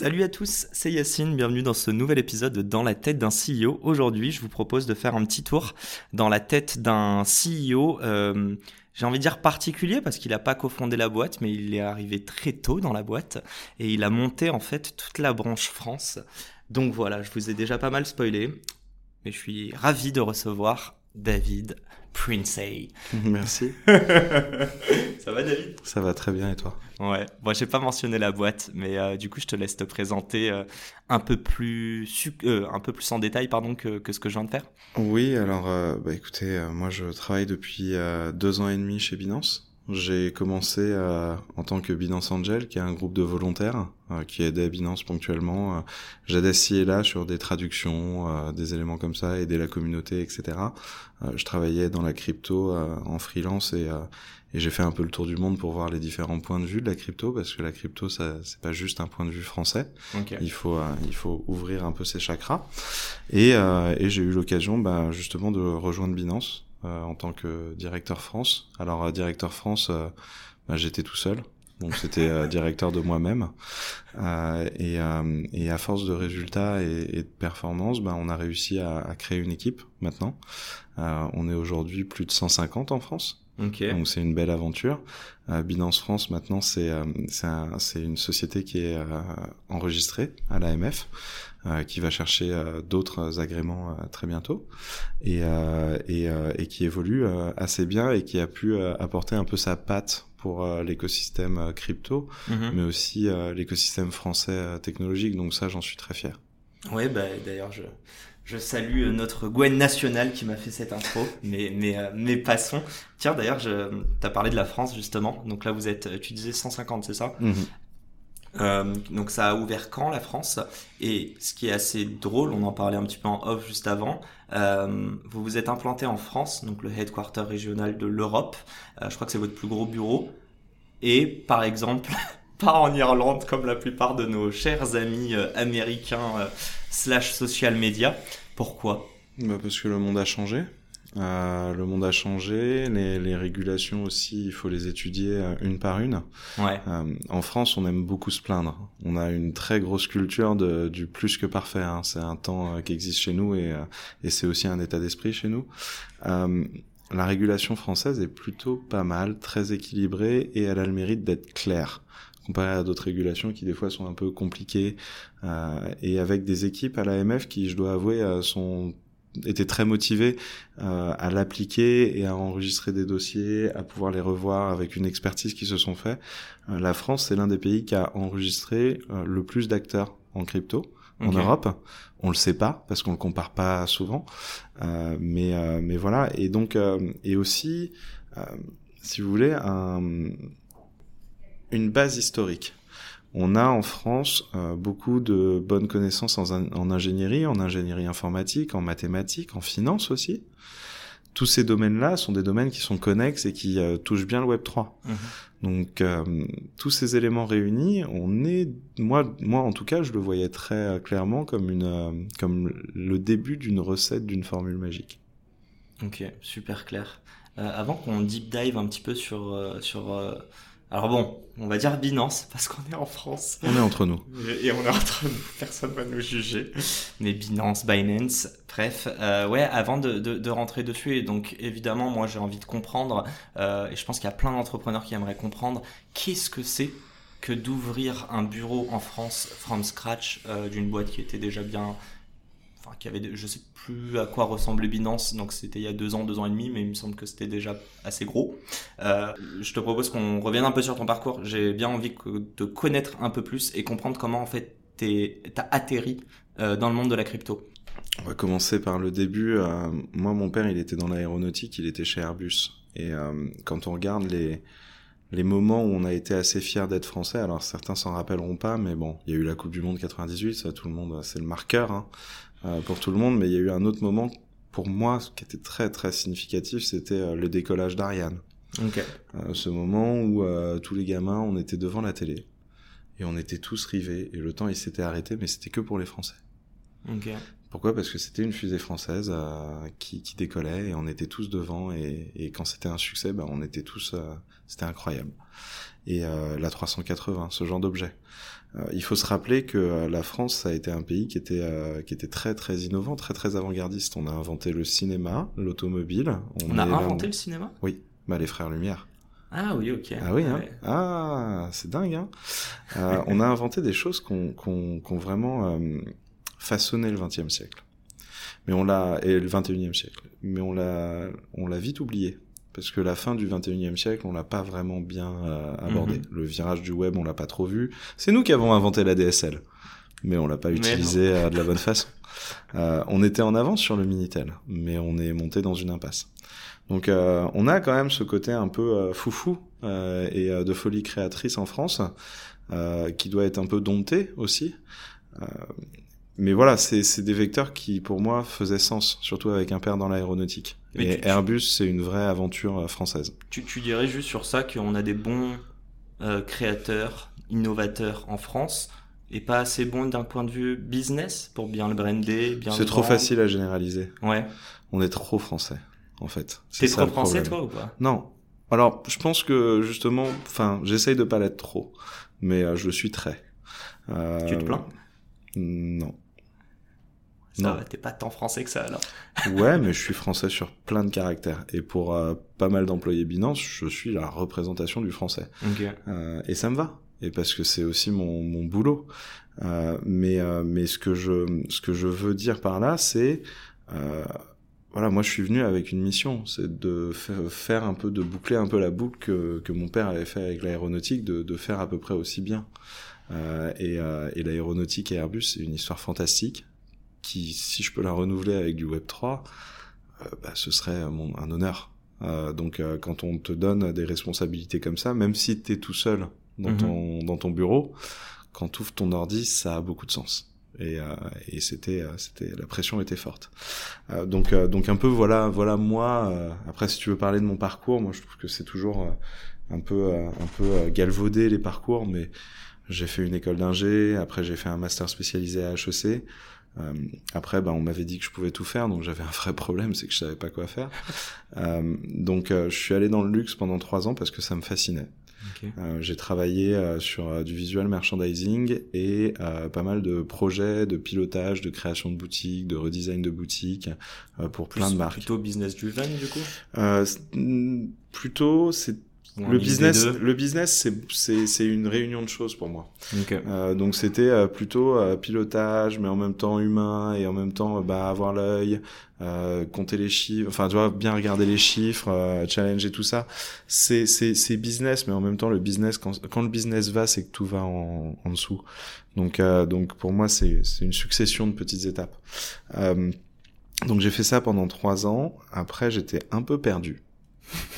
Salut à tous, c'est Yacine, bienvenue dans ce nouvel épisode de Dans la tête d'un CEO. Aujourd'hui, je vous propose de faire un petit tour dans la tête d'un CEO, euh, j'ai envie de dire particulier parce qu'il n'a pas cofondé la boîte, mais il est arrivé très tôt dans la boîte et il a monté en fait toute la branche France. Donc voilà, je vous ai déjà pas mal spoilé, mais je suis ravi de recevoir David Princey. Merci. Ça va David? Ça va très bien et toi? Ouais, bon, j'ai pas mentionné la boîte, mais euh, du coup, je te laisse te présenter euh, un peu plus euh, un peu plus en détail, pardon, que, que, ce que je viens de faire. Oui, alors, bah, écoutez, moi, je travaille depuis deux ans et demi chez Binance. J'ai commencé euh, en tant que Binance Angel, qui est un groupe de volontaires euh, qui aidait Binance ponctuellement. Euh, J'aidais ci et là sur des traductions, euh, des éléments comme ça, aider la communauté, etc. je travaillais dans la crypto en freelance et, et j'ai fait un peu le tour du monde pour voir les différents points de vue de la crypto, parce que la crypto, ça c'est pas juste un point de vue français. Il faut il faut ouvrir un peu ses chakras. Et, et j'ai eu l'occasion, bah, justement, de rejoindre Binance euh, en tant que directeur France. Alors euh, directeur France, euh, bah, j'étais tout seul. Donc c'était directeur de moi-même. Et, et, à force de résultats et, et de performances, bah, on a réussi à, à, créer une équipe maintenant. on est aujourd'hui plus de 150 en France. Okay. Donc c'est une belle aventure. Euh, Binance France maintenant c'est c'est une société qui est enregistrée à l'AMF. Euh, qui va chercher euh, d'autres agréments euh, très bientôt et, et, et, qui évolue assez bien et qui a pu apporter un peu sa patte pour l'écosystème crypto, mhm. mais aussi l'écosystème français technologique. Donc ça, j'en suis très fier. Oui, bah, d'ailleurs, je, je salue notre Gwen national qui m'a fait cette intro, mais, mais, mais passons. Tiens, d'ailleurs, tu as parlé de la France justement. Donc là, vous êtes, tu disais 150, c'est ça? Mhm. Euh, donc ça a ouvert quand la France? Et ce qui est assez drôle, on en parlait un petit peu en off juste avant, euh, vous vous êtes implanté en France, donc le headquarter régional de l'Europe. Euh, je crois que c'est votre plus gros bureau. Et par exemple, pas en Irlande comme la plupart de nos chers amis euh, américains euh, slash social media. Pourquoi? Bah Parce que le monde a changé. Euh, le monde a changé, les, les, régulations aussi, il faut les étudier euh, une par une. Ouais. Euh, en France, on aime beaucoup se plaindre. On a une très grosse culture de, du plus que parfait. Hein. C'est un temps euh, qui existe chez nous et, et c'est aussi un état d'esprit chez nous. la régulation française est plutôt pas mal, très équilibrée et elle a le mérite d'être claire comparé à d'autres régulations qui des fois sont un peu compliquées euh, et avec des équipes à l'AMF qui, je dois avouer, sont était très motivé euh, à l'appliquer et à enregistrer des dossiers, à pouvoir les revoir avec une expertise qui se sont fait. Euh, la France, c'est l'un des pays qui a enregistré euh, le plus d'acteurs en crypto en Europe. On le sait pas parce qu'on le compare pas souvent, euh, mais euh, mais voilà. Et donc et aussi, si vous voulez, un, une base historique. On a en France euh, beaucoup de bonnes connaissances en, en, ingénierie, en ingénierie informatique, en mathématiques, en finance aussi. Tous ces domaines-là sont des domaines qui sont connexes et qui euh, touchent bien le Web 3. Mhm. Donc euh, tous ces éléments réunis, on est, moi, moi en tout cas, je le voyais très clairement comme une, comme le début d'une recette d'une formule magique. Ok, super clair. avant qu'on deep dive un petit peu sur sur alors bon, on va dire Binance parce qu'on est en France. On est entre nous. Et on est entre nous, personne va nous juger. Mais Binance, Binance, bref. Euh, ouais, avant de, de, de, rentrer dessus, et donc évidemment, moi j'ai envie de comprendre, euh, et je pense qu'il y a plein d'entrepreneurs qui aimeraient comprendre, qu'est-ce que c'est que d'ouvrir un bureau en France from scratch euh, d'une boîte qui était déjà bien qui avait, je sais plus à quoi ressemblait Binance, donc c'était il y a deux ans, deux ans et demi, mais il me semble que c'était déjà assez gros. Euh, je te propose qu'on revienne un peu sur ton parcours. J'ai bien envie de connaître un peu plus et comprendre comment en fait t'as atterri euh, dans le monde de la crypto. On va commencer par le début. Euh, moi, mon père, il était dans l'aéronautique, il était chez Airbus. Et quand on regarde les, les moments où on a été assez fiers d'être français. Alors certains s'en rappelleront pas, mais bon, il y a eu la Coupe du Monde 98, ça tout le monde, c'est le marqueur hein, pour tout le monde. Mais il y a eu un autre moment pour moi qui était très très significatif, c'était euh, le décollage d'Ariane. Euh, ce moment où euh, tous les gamins, on était devant la télé et on était tous rivés et le temps il s'était arrêté, mais c'était que pour les Français. Pourquoi? Parce que c'était une fusée française euh, qui, qui décollait et on était tous devant et, et quand c'était un succès, ben on était tous, euh, c'était incroyable. Et euh, la 380, ce genre d'objet. Euh, il faut se rappeler que euh, la France, ça a été un pays qui était euh, qui était très très innovant, très très avant-gardiste. On a inventé le cinéma, l'automobile. On, a inventé le cinéma? Oui, bah les frères Lumière. Ah oui, ok. Ah oui, hein. Ouais. Ah, c'est dingue, hein. Euh, on a inventé des choses qu'on qu'on qu'on vraiment euh, façonné le XXe siècle. Mais on l'a et le XXIe siècle. Mais on l'a on l'a vite oublié parce que la fin du XXIe siècle, on l'a pas vraiment bien euh, abordé. Mhm. Le virage du web, on l'a pas trop vu. C'est nous qui avons inventé la DSL, mais on l'a pas Mais utilisé euh, de la bonne façon. Euh, on était en avance sur le Minitel, mais on est monté dans une impasse. Donc euh, on a quand même ce côté un peu euh, foufou euh, et euh, de folie créatrice en France, euh, qui doit être un peu dompté aussi. Euh, mais voilà, c'est c'est des vecteurs qui pour moi faisaient sens, surtout avec un père dans l'aéronautique. Mais Et tu- Airbus, c'est une vraie aventure euh, française. Tu, tu dirais juste sur ça qu'on a des bons euh, créateurs, innovateurs en France et pas assez bons d'un point de vue business pour bien le brander, bien C'est trop facile à généraliser. Ouais. On est trop français, en fait. T'es trop le français problème. toi ou pas? Non. Alors, je pense que justement, enfin, j'essaye de pas l'être trop, mais euh, je le suis très. Euh, Tu te plains? Non. Non. t'es pas tant français que ça alors. Ouais, mais je suis français sur plein de caractères. Et pour euh, pas mal d'employés Binance, je suis la représentation du français. Ok. Euh, et ça me va. Et parce que c'est aussi mon, mon boulot. Euh, mais mais ce que je ce que je veux dire par là, c'est voilà, moi je suis venu avec une mission, c'est de fa- faire un peu de boucler un peu la boucle que, que mon père avait fait avec l'aéronautique, de, de faire à peu près aussi bien. Euh, et euh, et l'aéronautique et Airbus, c'est une histoire fantastique qui, si je peux la renouveler avec du Web 3, euh, bah, ce serait mon, un honneur. Euh, donc euh, quand on te donne des responsabilités comme ça, même si tu es tout seul dans, Mhm. ton, dans ton bureau, quand tu ouvres ton ordi, ça a beaucoup de sens. Et, euh, et c'était, c'était, la pression était forte. Euh, donc, euh, donc un peu voilà, voilà moi. euh, après, si tu veux parler de mon parcours, moi je trouve que c'est toujours euh, un peu, euh, un peu galvaudé les parcours, mais j'ai fait une école d'ingé. Après, j'ai fait un master spécialisé à HEC. Euh, après, ben, on m'avait dit que je pouvais tout faire, donc j'avais un vrai problème, c'est que je savais pas quoi faire. Euh, donc, euh, je suis allé dans le luxe pendant trois ans parce que ça me fascinait. J'ai travaillé sur du visual merchandising et pas mal de projets de pilotage, de création de boutiques, de redesign de boutiques pour plein de marques. Plutôt business driven du coup? Mm, plutôt, c'est le business. Le business, c'est une réunion de choses pour moi. Ok. Euh, donc c'était euh, plutôt euh, pilotage, mais en même temps humain et en même temps bah, avoir l'œil, euh, compter les chiffres, enfin tu vois bien regarder les chiffres, euh, challenger tout ça. C'est business, mais en même temps le business quand quand le business va, c'est que tout va en, en dessous. Donc euh, donc pour moi c'est c'est une succession de petites étapes. Euh, donc j'ai fait ça pendant trois ans. Après j'étais un peu perdu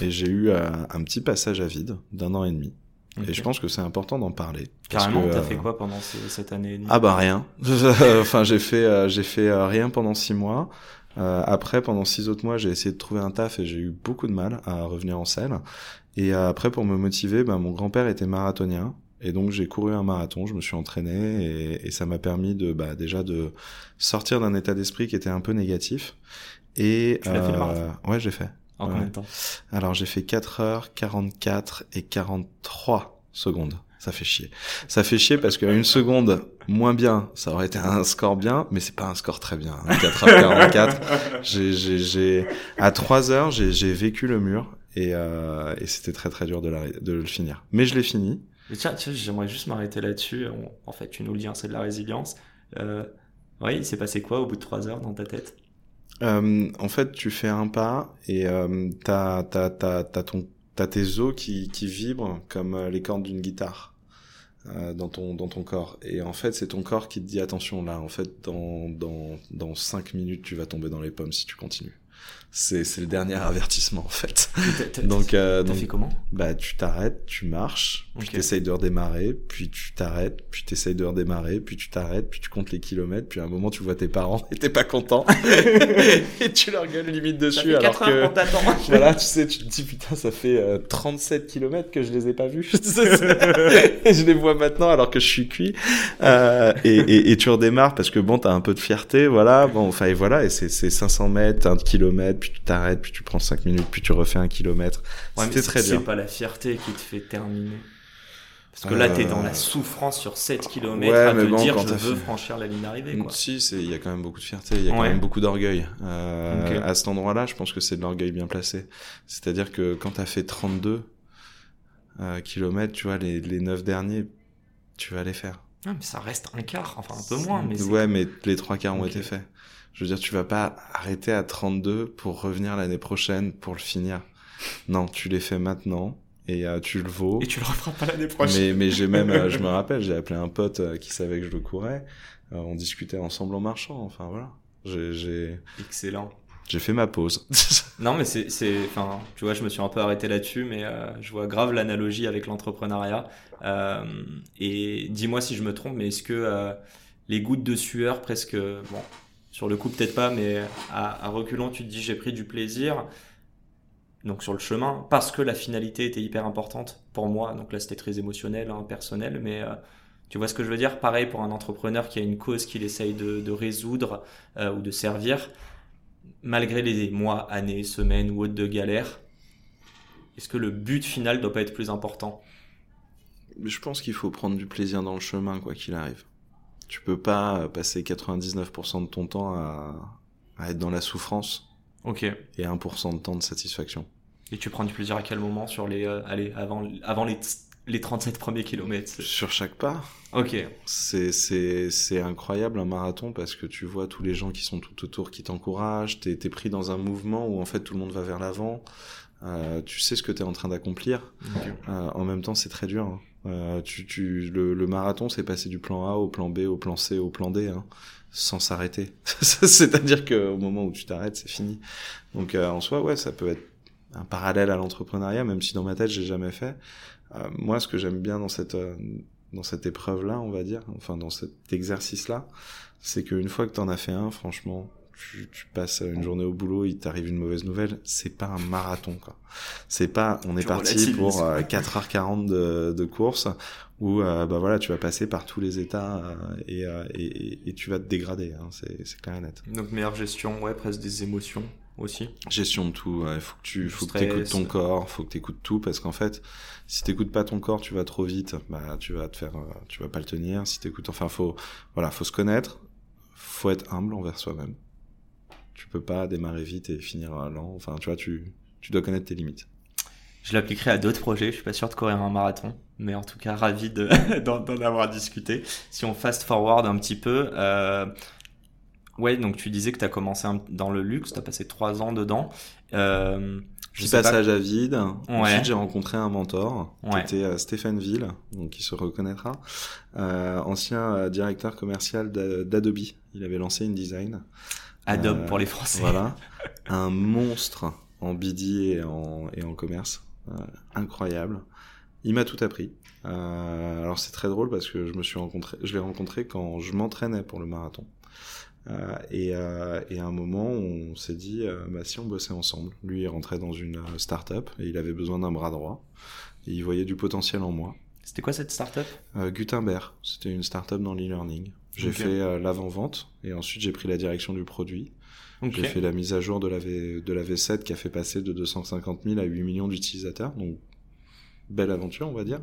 et j'ai eu euh, un petit passage à vide d'un an et demi. Et je pense que c'est important d'en parler. Carrément, t'as euh, fait quoi pendant ce- cette année et demie? Ah bah rien. enfin j'ai fait euh, j'ai fait euh, rien pendant six mois. Euh, après pendant six autres mois j'ai essayé de trouver un taf et j'ai eu beaucoup de mal à revenir en selle. Et euh, après pour me motiver, bah, mon grand-père était marathonien et donc j'ai couru un marathon, je me suis entraîné et, et ça m'a permis de bah, déjà de sortir d'un état d'esprit qui était un peu négatif. Et Tu l'as fait, le marathon? ouais j'ai fait. En ouais. combien de temps? Alors j'ai fait 4 heures 44 et 43 secondes. Ça fait chier. Ça fait chier parce qu'à une seconde moins bien, ça aurait été un score bien, mais c'est pas un score très bien. hein. 4 heures 44. J'ai, j'ai, j'ai, à 3 heures, j'ai, j'ai vécu le mur et, euh, et c'était très très dur de, la, de le finir. Mais je l'ai fini. Mais tiens, tiens, j'aimerais juste m'arrêter là-dessus. En fait, tu nous le dis, hein, c'est de la résilience. Euh, oui, il s'est passé quoi au bout de trois heures dans ta tête? Euh, en fait, tu fais un pas et euh, t'as, t'as, t'as, t'as ton, t'as tes os qui, qui vibrent comme euh, les cordes d'une guitare euh, dans ton, dans ton corps. Et en fait, c'est ton corps qui te dit attention là. En fait, dans, dans, dans cinq minutes, tu vas tomber dans les pommes si tu continues. C'est c'est le dernier avertissement en fait. Donc euh, donc fait comment? bah tu t'arrêtes, tu marches, puis t'essayes de redémarrer, puis tu t'arrêtes, puis t'essayes de redémarrer, puis tu t'arrêtes, puis tu comptes les kilomètres, puis à un moment tu vois tes parents et t'es pas content et tu leur gueules limite dessus alors que voilà, tu sais, tu te dis putain, ça fait euh, 37 km que je les ai pas vus. et je les vois maintenant alors que je suis cuit. Euh, et, et, et tu redémarres parce que bon, t'as un peu de fierté, voilà. Bon, enfin, et voilà, et c'est c'est 500 mètres, un kilomètre, puis tu t'arrêtes, puis tu prends 5 minutes, puis tu refais un kilomètre. Ouais, C'était c'est- très C'est dur. pas la fierté qui te fait terminer. Parce que là, t'es dans Euh, la souffrance sur 7 km Ouais, à te bon, dire je veux fait- franchir la ligne d'arrivée. Quoi. Si, c'est, il y a quand même beaucoup de fierté, il y a quand même beaucoup d'orgueil. Euh. À cet endroit-là, je pense que c'est de l'orgueil bien placé. C'est-à-dire que quand t'as fait 32 euh, kilomètres, tu vois, les, les 9 derniers, tu vas les faire. Ah, mais ça reste un quart, enfin un peu moins. Mais c'est- ouais, mais les trois quarts ont été faits. Je veux dire, tu vas pas arrêter à 32 pour revenir l'année prochaine pour le finir. Non, tu les fais maintenant et euh, tu le vaux. Et tu le referas pas l'année prochaine. Mais, mais j'ai même, euh, je me rappelle, j'ai appelé un pote euh, qui savait que je le courais. On discutait ensemble en marchant. Enfin voilà, j'ai, Excellent. j'ai fait ma pause. Non, mais c'est, enfin, tu vois, je me suis un peu arrêté là-dessus, mais je vois grave l'analogie avec l'entrepreneuriat. Et dis-moi si je me trompe, mais est-ce que les gouttes de sueur, presque, bon, sur le coup peut-être pas, mais à, à reculons, tu te dis j'ai pris du plaisir. Donc sur le chemin, parce que la finalité était hyper importante pour moi. Donc là, c'était très émotionnel, hein, personnel, mais euh, tu vois ce que je veux dire? Pareil pour un entrepreneur qui a une cause qu'il essaye de, résoudre euh, ou de servir malgré les mois, années, semaines ou autres de galère, est-ce que le but final doit pas être plus important? Je pense qu'il faut prendre du plaisir dans le chemin, quoi qu'il arrive. Tu peux pas passer 99% de ton temps à, à être dans la souffrance Ok. et 1% de temps de satisfaction. Et tu prends du plaisir à quel moment sur les, euh, allez, avant, avant les, les 37 premiers kilomètres? Sur chaque pas, Ok. c'est c'est c'est incroyable un marathon parce que tu vois tous les gens qui sont tout autour qui t'encouragent. T'es t'es pris dans un mouvement où en fait tout le monde va vers l'avant. Euh, tu sais ce que t'es en train d'accomplir. Euh, en même temps, c'est très dur. hein. Euh, tu, tu, le, le marathon, c'est passer du plan A au plan B, au plan C, au plan D, hein, sans s'arrêter. C'est-à-dire qu'au moment où tu t'arrêtes, c'est fini. Donc euh, en soi, ouais, ça peut être un parallèle à l'entrepreneuriat, même si dans ma tête, j'ai jamais fait. Euh, moi, ce que j'aime bien dans cette euh, dans cette épreuve-là, on va dire, enfin dans cet exercice-là, c'est qu'une fois que t'en as fait un, franchement, tu, tu passes une journée au boulot, il t'arrive une mauvaise nouvelle, c'est pas un marathon, quoi. C'est pas, on est Tu parti pour euh, 4h40 de, de course où, euh, bah voilà, tu vas passer par tous les états euh, et, euh, et, et tu vas te dégrader, hein, c'est, c'est clair et net. Donc meilleure gestion, ouais, presque des émotions aussi. Gestion de tout, il faut que tu, faut que stress. t'écoutes ton corps, faut que t'écoutes tout parce qu'en fait, si t'écoutes pas ton corps, tu vas trop vite, bah tu vas te faire, tu vas pas le tenir. Si t'écoutes, enfin faut, voilà, faut se connaître, faut être humble envers soi-même. Tu peux pas démarrer vite et finir euh, lent. Enfin, tu vois, tu, tu dois connaître tes limites. Je l'appliquerai à d'autres projets. Je suis pas sûr de courir un marathon, mais en tout cas ravi de- d'en avoir discuté. Si on fast forward un petit peu, euh, ouais, donc tu disais que tu as commencé un- dans le luxe, tu as passé trois ans dedans. Euh, je pas- passage à vide. Ouais. Ensuite, j'ai rencontré un mentor Ouais. qui était à Stéphane Ville, donc qui se reconnaîtra, euh, ancien euh, directeur commercial d'A- d'Adobe. Il avait lancé InDesign. Adobe Euh, pour les Français. Voilà, un monstre en BD et en, et en commerce, Euh, incroyable. Il m'a tout appris. Euh, alors c'est très drôle parce que je me suis rencontré, je l'ai rencontré quand je m'entraînais pour le marathon. Euh, et, euh, et à un moment, on s'est dit, bah, si on bossait ensemble. Lui, il rentrait dans une start-up et il avait besoin d'un bras droit. Et il voyait du potentiel en moi. C'était quoi cette startup? Gutenberg, c'était une start-up dans l'e-learning. J'ai Ok. fait euh, l'avant-vente et ensuite j'ai pris la direction du produit. Ok. J'ai fait la mise à jour de la, v, de la V7 qui a fait passer de 250 000 à 8 millions d'utilisateurs. Donc, belle aventure, on va dire.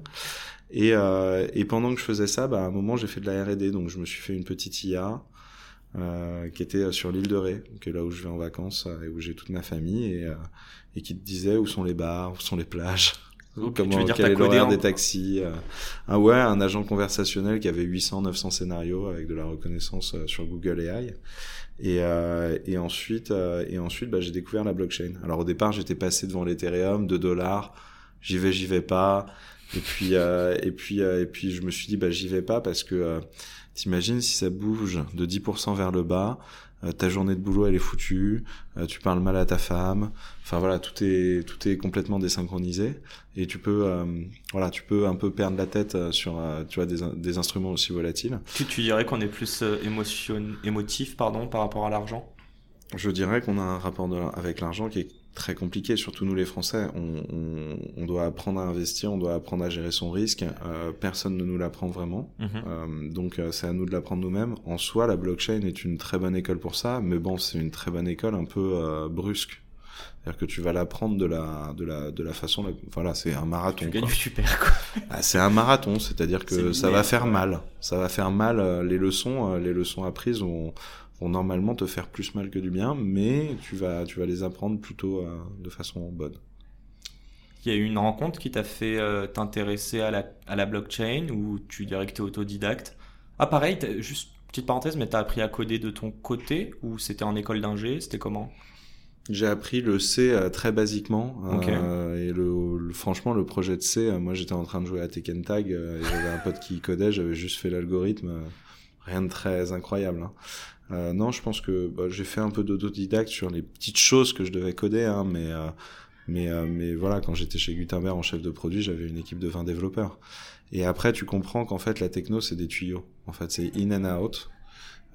Et, euh, et pendant que je faisais ça, bah, à un moment, j'ai fait de la R&D. Donc, je me suis fait une petite IA euh, qui était sur l'île de Ré, qui est là où je vais en vacances euh, et où j'ai toute ma famille et, euh, et qui te disait où sont les bars, où sont les plages. Ok, tu Comment, veux dire quel est codé l'horaire en- des taxis euh, ah ouais un agent conversationnel qui avait 800 900 scénarios avec de la reconnaissance euh, sur Google AI et, euh, et ensuite, euh, et ensuite bah, j'ai découvert la blockchain. Alors au départ, j'étais passé devant l'Ethereum, 2 dollars, j'y vais, j'y vais pas. Et puis, euh, et puis, euh, et puis, je me suis dit, bah, j'y vais pas parce que euh, t'imagines si ça bouge de 10% vers le bas, euh, ta journée de boulot elle est foutue, euh, tu parles mal à ta femme, enfin voilà, tout est tout est complètement désynchronisé et tu peux euh, voilà, tu peux un peu perdre la tête sur tu vois des, des instruments aussi volatiles. Tu, tu dirais qu'on est plus émotion émotif pardon par rapport à l'argent? Je dirais qu'on a un rapport de, avec l'argent qui est très compliqué, surtout nous les Français. On, on, on, doit apprendre à investir, on doit apprendre à gérer son risque. Euh, personne ne nous l'apprend vraiment. Mm -hmm. euh, donc euh, c'est à nous de l'apprendre nous-mêmes. En soi, la blockchain est une très bonne école pour ça, mais bon, c'est une très bonne école un peu euh, brusque. C'est-à-dire que tu vas l'apprendre de la, de la, de la façon, la... voilà, c'est un marathon. Tu gagnes super, quoi. Ah, c'est un marathon, c'est-à-dire que ça va faire mal. Ça va faire mal. Euh, les leçons, euh, les leçons apprises ont, vont normalement te faire plus mal que du bien, mais tu vas, tu vas les apprendre plutôt euh, de façon bonne. Il y a eu une rencontre qui t'a fait euh, t'intéresser à la, à la blockchain ou tu dirais que tu es autodidacte? Ah pareil, juste petite parenthèse, mais tu as appris à coder de ton côté ou c'était en école d'ingé? C'était comment? J'ai appris le C euh, très basiquement okay. euh, et le, le, franchement le projet de C, euh, moi j'étais en train de jouer à Tekken Tag et j'avais un pote qui codait, j'avais juste fait l'algorithme, rien de très incroyable. Hein. Euh, non, je pense que bah, j'ai fait un peu d'autodidacte sur les petites choses que je devais coder, hein, mais euh, mais euh, mais voilà, quand j'étais chez Gutenberg en chef de produit, j'avais une équipe de 20 développeurs. Et après, tu comprends qu'en fait, la techno, c'est des tuyaux. En fait, c'est in and out.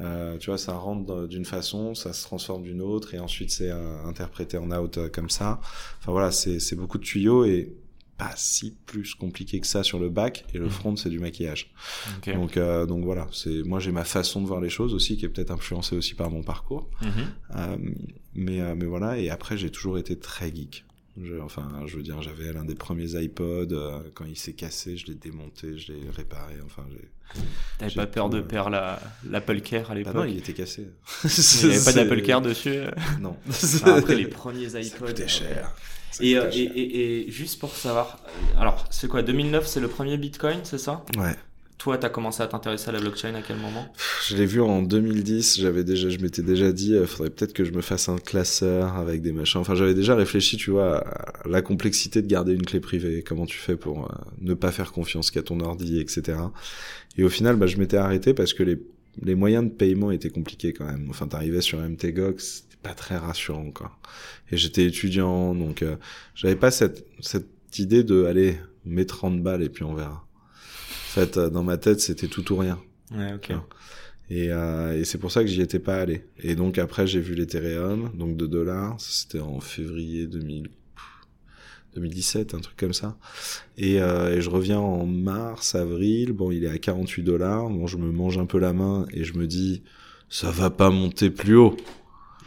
Euh, tu vois, ça rentre d'une façon, ça se transforme d'une autre, et ensuite c'est interprété en out comme ça. Enfin voilà, c'est beaucoup de tuyaux et pas si plus compliqué que ça sur le bac et le front c'est du maquillage okay. donc euh, donc voilà c'est moi j'ai ma façon de voir les choses aussi qui est peut-être influencée aussi par mon parcours mm -hmm. euh, mais euh, mais voilà et après j'ai toujours été très geek je, enfin je veux dire j'avais l'un des premiers iPod euh, quand il s'est cassé je l'ai démonté je l'ai réparé enfin j'ai T'avais pas peur de perdre la l'Apple Care à l'époque ah non, il était cassé. il n'y avait pas d'Apple Care dessus. Non. Enfin, après les premiers iPods. Cher. Et, coûtait euh, cher. et, et, et, juste pour savoir, alors c'est quoi 2009 c'est le premier Bitcoin, c'est ça? Ouais. Toi, tu as commencé à t'intéresser à la blockchain à quel moment? Je l'ai vu en 2010. J'avais déjà, je m'étais déjà dit, il faudrait peut-être que je me fasse un classeur avec des machins. Enfin, j'avais déjà réfléchi, tu vois, à la complexité de garder une clé privée. Comment tu fais pour euh, ne pas faire confiance qu'à ton ordi, etc. Et au final, bah, je m'étais arrêté parce que les, les moyens de paiement étaient compliqués quand même. Enfin, t'arrivais sur MTGOX, c'était pas très rassurant, quoi. Et j'étais étudiant, donc euh, j'avais pas cette, cette idée de, aller mets 30 balles et puis on verra. En fait, dans ma tête, c'était tout ou rien. Ouais, ok. Et, euh, et c'est pour ça que j'y étais pas allé. Et donc après, j'ai vu l'Ethereum, donc de dollars. C'était en février 2000, 2017, un truc comme ça. Et, euh, et, je reviens en mars, avril. Bon, il est à 48 dollars. Bon, je me mange un peu la main et je me dis, ça va pas monter plus haut.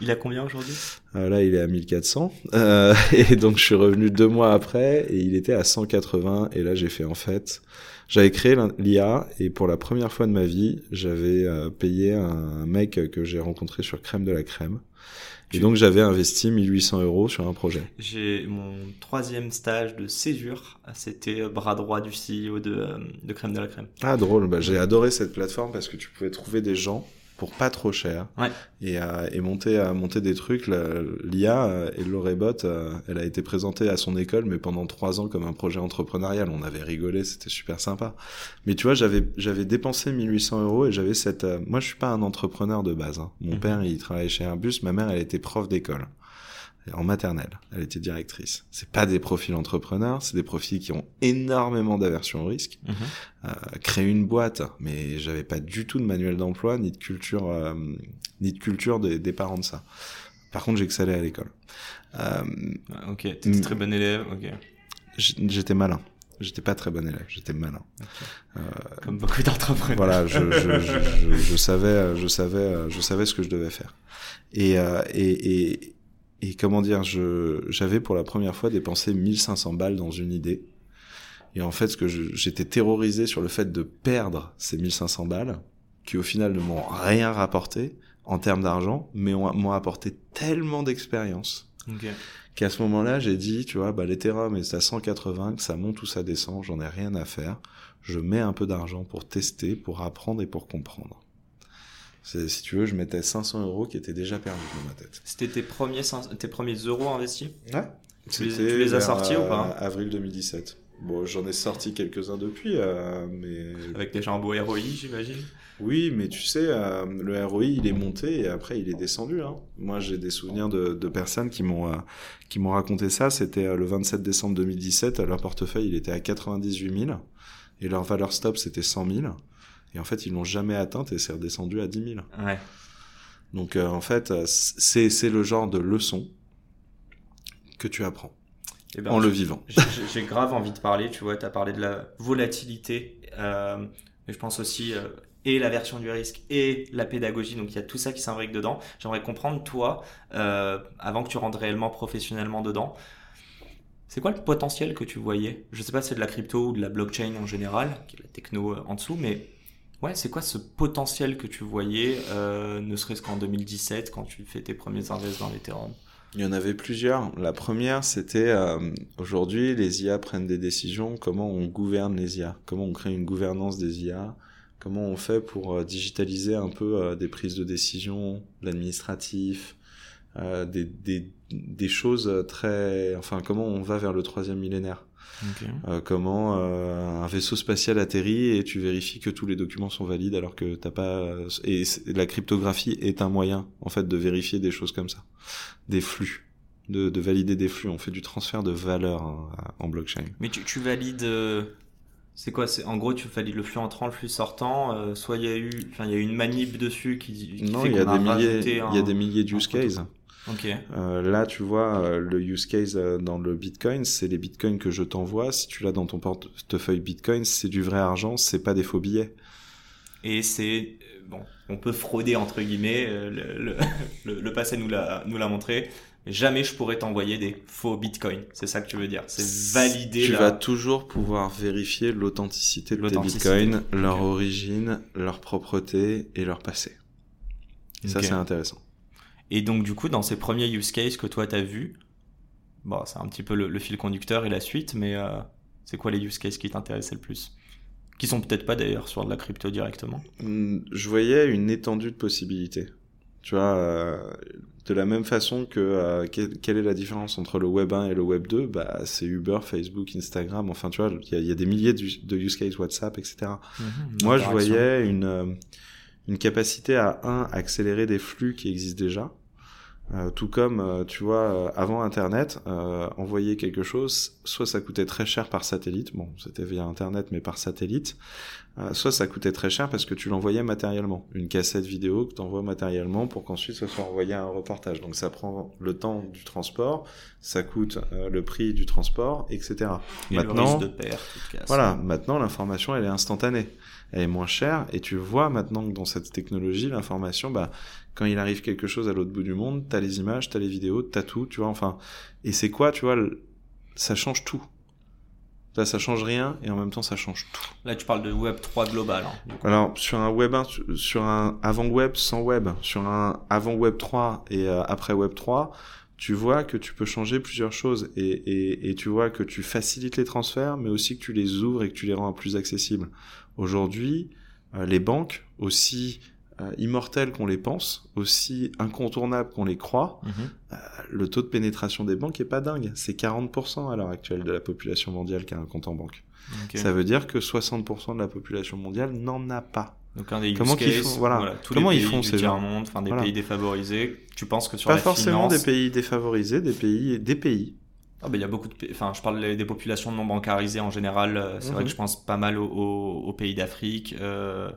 Il a combien aujourd'hui? Euh, Là, il est à 1400. Euh, et donc, je suis revenu deux mois après et il était à 180. Et là, j'ai fait en fait, j'avais créé l'IA et pour la première fois de ma vie, j'avais euh, payé un mec que j'ai rencontré sur Crème de la Crème. Et donc j'avais investi 1800 euros sur un projet. J'ai mon troisième stage de césure, c'était bras droit du CEO de, de Crème de la Crème. Ah drôle, bah, j'ai adoré cette plateforme parce que tu pouvais trouver des gens pour pas trop cher ouais. et, euh, et monter à monter des trucs l'IA euh, et l'Orebot euh, elle a été présentée à son école mais pendant trois ans comme un projet entrepreneurial on avait rigolé c'était super sympa mais tu vois j'avais j'avais dépensé 1800 euros et j'avais cette euh, moi je suis pas un entrepreneur de base hein. mon Mhm. père il travaillait chez Airbus ma mère elle était prof d'école en maternelle, elle était directrice. C'est pas des profils entrepreneurs, c'est des profils qui ont énormément d'aversion au risque. Mhm. Euh, créer une boîte, mais j'avais pas du tout de manuel d'emploi ni de culture, euh, ni de culture des, des parents de ça. Par contre, j'ai excellé à l'école. Euh, Ah, Ok, t'étais très bon élève, ok. j'étais malin. J'étais pas très bon élève, j'étais malin. Comme beaucoup d'entrepreneurs. Voilà, je, je, je, je, je savais, je savais, je savais ce que je devais faire. Et, euh, et, et, et comment dire, je, j'avais pour la première fois dépensé 1500 balles dans une idée. Et en fait, ce que je- j'étais terrorisé sur le fait de perdre ces 1500 balles, qui au final ne m'ont rien rapporté en termes d'argent, mais ont- m'ont apporté tellement d'expérience Ok. qu'à ce moment-là, j'ai dit, tu vois, bah, l'Ethereum est à 180, que ça monte ou ça descend, j'en ai rien à faire. Je mets un peu d'argent pour tester, pour apprendre et pour comprendre. Si tu veux, je mettais 500 euros qui étaient déjà perdus dans ma tête. C'était tes premiers, tes premiers euros investis? Ouais. Tu les- tu les as sortis ou pas? Avril 2017. Bon, j'en ai sorti quelques-uns depuis, euh, mais... Avec déjà un beau ROI, j'imagine? Oui, mais tu sais, euh, le ROI, il est monté et après, il est descendu. Hein. Moi, j'ai des souvenirs de, de personnes qui m'ont euh, qui m'ont raconté ça. C'était euh, le 27 décembre 2017. Leur portefeuille, il était à 98 000 et leur valeur stop, c'était 100 000. Et en fait, ils l'ont jamais atteinte et c'est redescendu à 10 000. Ouais. Donc, euh, en fait, euh, c'est le genre de leçon que tu apprends Eh ben, en le vivant. j'ai- grave envie de parler, tu vois, tu as parlé de la volatilité, euh, mais je pense aussi, euh, et la version du risque, et la pédagogie, donc il y a tout ça qui s'imbrique dedans. J'aimerais comprendre, toi, avant que tu rentres réellement professionnellement dedans, c'est quoi le potentiel que tu voyais? Je sais pas si c'est de la crypto ou de la blockchain en général, qui est la techno en dessous, mais ouais, c'est quoi ce potentiel que tu voyais, euh, ne serait-ce qu'en 2017, quand tu fais tes premiers invests dans l'Ethereum? Il y en avait plusieurs. La première, c'était euh, aujourd'hui, les IA prennent des décisions. Comment on gouverne les IA Comment on crée une gouvernance des IA Comment on fait pour euh, digitaliser un peu des prises de décision, l'administratif, des choses très... Enfin, comment on va vers le troisième millénaire? Euh, Comment euh, un vaisseau spatial atterrit et tu vérifies que tous les documents sont valides alors que t'as pas... Et c'est- la cryptographie est un moyen, en fait, de vérifier des choses comme ça des flux, de, de valider des flux. On fait du transfert de valeur hein, en blockchain. Mais tu, tu valides. euh, c'est quoi c'est, En gros, tu valides le flux entrant, le flux sortant. euh, soit il y a eu, enfin, il y a eu une manip dessus qui, qui Non, fait il y a des milliers, il y a des milliers d'use un cases. Ok. Euh, là, tu vois, euh, le use case euh, dans le Bitcoin, c'est les Bitcoins que je t'envoie. Si tu l'as dans ton portefeuille Bitcoin, c'est du vrai argent, c'est pas des faux billets. Et c'est bon, on peut frauder entre guillemets. le, le, le, le passé nous l'a nous l'a montré. Mais jamais je pourrais t'envoyer des faux bitcoins. C'est ça que tu veux dire. C'est valider Tu la- vas toujours pouvoir vérifier l'authenticité de tes. Bitcoins, leur origine, leur propreté et leur passé. Et ça, c'est intéressant. Et donc, du coup, dans ces premiers use cases que toi, tu as vus, bon, c'est un petit peu le, le fil conducteur et la suite, mais euh, c'est quoi les use cases qui t'intéressaient le plus? Qui sont peut-être pas d'ailleurs sur de la crypto directement? Hmm, je voyais une étendue de possibilités. Tu vois, euh, de la même façon que euh, quelle, quelle est la différence entre le Web 1 et le Web 2 Bah, c'est Uber, Facebook, Instagram. Enfin, tu vois, il y a, il y a des milliers de, de use cases WhatsApp, etc. Moi, je voyais une une capacité à un accélérer des flux qui existent déjà. Euh, tout comme, euh, tu vois, euh, avant Internet, euh, envoyer quelque chose, soit ça coûtait très cher par satellite, bon, c'était via Internet, mais par satellite, euh, soit ça coûtait très cher parce que tu l'envoyais matériellement. Une cassette vidéo que tu envoies matériellement pour qu'ensuite ça soit envoyé à un reportage. Donc ça prend le temps du transport, ça coûte euh, le prix du transport, etc. Et Maintenant, de perte, voilà, maintenant l'information elle est instantanée, elle est moins chère et tu vois maintenant que dans cette technologie l'information, bah quand il arrive quelque chose à l'autre bout du monde, t'as les images, t'as les vidéos, t'as tout, tu vois, enfin, et c'est quoi, tu vois, ça change tout. Là, ça change rien et en même temps ça change tout. Là, tu parles de Web 3 global. hein. Alors sur un web 1, sur- sur un avant web sans web, sur un avant web 3 et euh, après web 3, tu vois que tu peux changer plusieurs choses et, et, et tu vois que tu facilites les transferts, mais aussi que tu les ouvres et que tu les rends plus accessibles. Aujourd'hui, euh, les banques, aussi euh, immortelles qu'on les pense, aussi incontournables qu'on les croit, Mhm. le taux de pénétration des banques est pas dingue. C'est 40% à l'heure actuelle de la population mondiale qui a un compte en banque. Ça veut dire que 60% de la population mondiale n'en a pas. Donc un des use Comment cases, font- voilà. tous Comment les ils font, ces gens tiers-monde, enfin des Voilà. pays défavorisés. Tu penses que sur Pas la forcément finance, des pays défavorisés, des pays, des pays. Ah ben, il y a beaucoup de pays, enfin je parle des populations non bancarisées en général, euh, c'est vrai Mhm. que je pense pas mal aux, aux- aux pays d'Afrique, euh,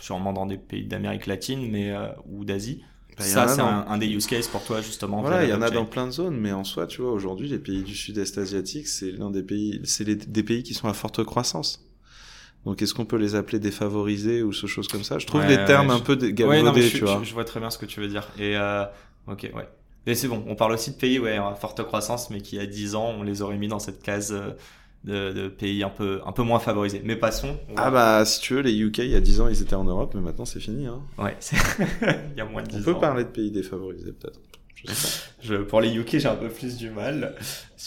sûrement dans des pays d'Amérique latine mais euh, ou d'Asie. Bah, il y en Ça c'est un, un des use cases pour toi justement. Voilà, il y en a dans plein de zones, mais en soi, tu vois, aujourd'hui, les pays du sud-est asiatique, c'est l'un des pays, c'est des pays qui sont à forte croissance. Donc, est-ce qu'on peut les appeler défavorisés ou ce chose comme ça? Je trouve Ouais, les ouais, termes je- un peu dé- Ouais, galvaudés, non, mais je, tu je- vois. je vois très bien ce que tu veux dire. Et euh, ok, ouais. Mais c'est bon, on parle aussi de pays ouais, à forte croissance, mais qui, il y a 10 ans, on les aurait mis dans cette case euh, de, de pays un peu, un peu moins favorisés. Mais passons. on Ah bah, si tu veux, les UK, il y a 10 ans, ils étaient en Europe, mais maintenant, c'est fini. Hein. Ouais, il y a moins de 10 On ans. peut parler de pays défavorisés, peut-être. Je. Je, pour les UK, j'ai un peu plus du mal.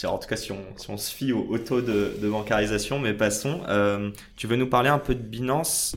En tout cas, si on, si on se fie au, au taux de, de bancarisation, mais passons. Euh, tu veux nous parler un peu de Binance?